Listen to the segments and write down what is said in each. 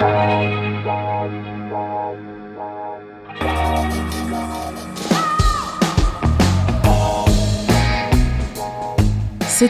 C'est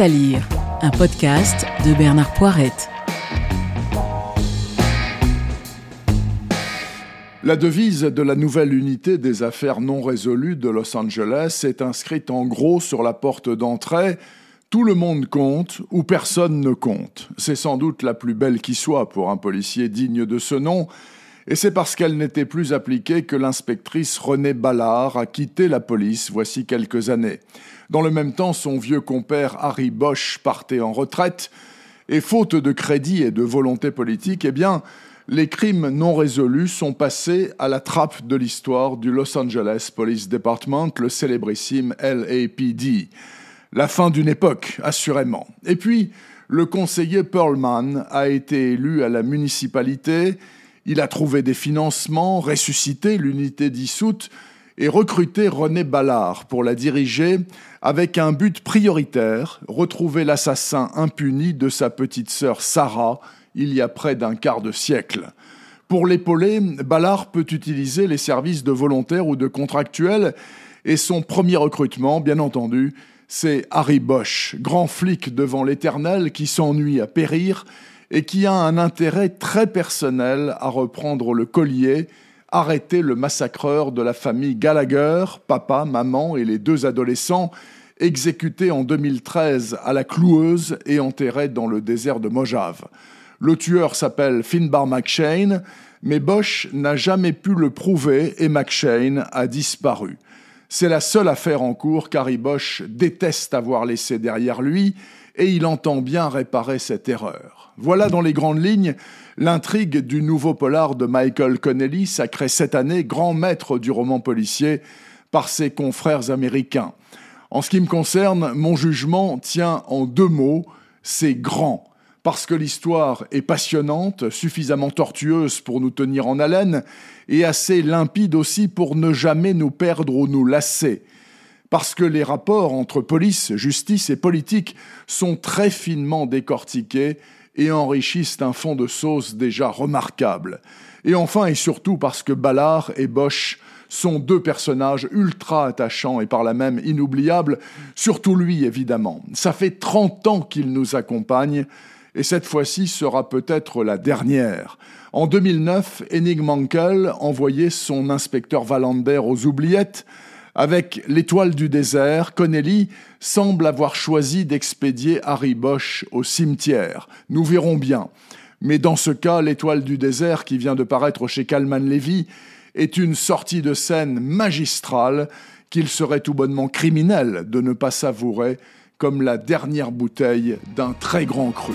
à lire, un podcast de Bernard Poirette. La devise de la nouvelle unité des affaires non résolues de Los Angeles est inscrite en gros sur la porte d'entrée Tout le monde compte ou personne ne compte. C'est sans doute la plus belle qui soit pour un policier digne de ce nom, et c'est parce qu'elle n'était plus appliquée que l'inspectrice Renée Ballard a quitté la police voici quelques années. Dans le même temps, son vieux compère Harry Bosch partait en retraite, et faute de crédit et de volonté politique, eh bien, les crimes non résolus sont passés à la trappe de l'histoire du Los Angeles Police Department, le célébrissime LAPD. La fin d'une époque, assurément. Et puis, le conseiller Perlman a été élu à la municipalité, il a trouvé des financements, ressuscité l'unité dissoute et recruté René Ballard pour la diriger avec un but prioritaire, retrouver l'assassin impuni de sa petite sœur Sarah il y a près d'un quart de siècle. Pour l'épauler, Ballard peut utiliser les services de volontaires ou de contractuels et son premier recrutement, bien entendu, c'est Harry Bosch, grand flic devant l'éternel qui s'ennuie à périr et qui a un intérêt très personnel à reprendre le collier, arrêter le massacreur de la famille Gallagher, papa, maman et les deux adolescents, exécutés en 2013 à la cloueuse et enterrés dans le désert de Mojave. Le tueur s'appelle Finbar McShane, mais Bosch n'a jamais pu le prouver et McShane a disparu. C'est la seule affaire en cours qu'Harry déteste avoir laissée derrière lui et il entend bien réparer cette erreur. Voilà dans les grandes lignes l'intrigue du nouveau polar de Michael Connelly, sacré cette année grand maître du roman policier par ses confrères américains. En ce qui me concerne, mon jugement tient en deux mots, c'est grand parce que l'histoire est passionnante, suffisamment tortueuse pour nous tenir en haleine, et assez limpide aussi pour ne jamais nous perdre ou nous lasser parce que les rapports entre police, justice et politique sont très finement décortiqués et enrichissent un fond de sauce déjà remarquable. Et enfin et surtout parce que Ballard et Bosch sont deux personnages ultra attachants et par là même inoubliables, surtout lui évidemment. Ça fait 30 ans qu'il nous accompagne, et cette fois-ci sera peut-être la dernière. En 2009, Enig Mankel envoyait son inspecteur Valander aux oubliettes, avec l'étoile du désert, Connelly semble avoir choisi d'expédier Harry Bosch au cimetière. Nous verrons bien. Mais dans ce cas, l'étoile du désert qui vient de paraître chez Calman Levy est une sortie de scène magistrale qu'il serait tout bonnement criminel de ne pas savourer comme la dernière bouteille d'un très grand cru.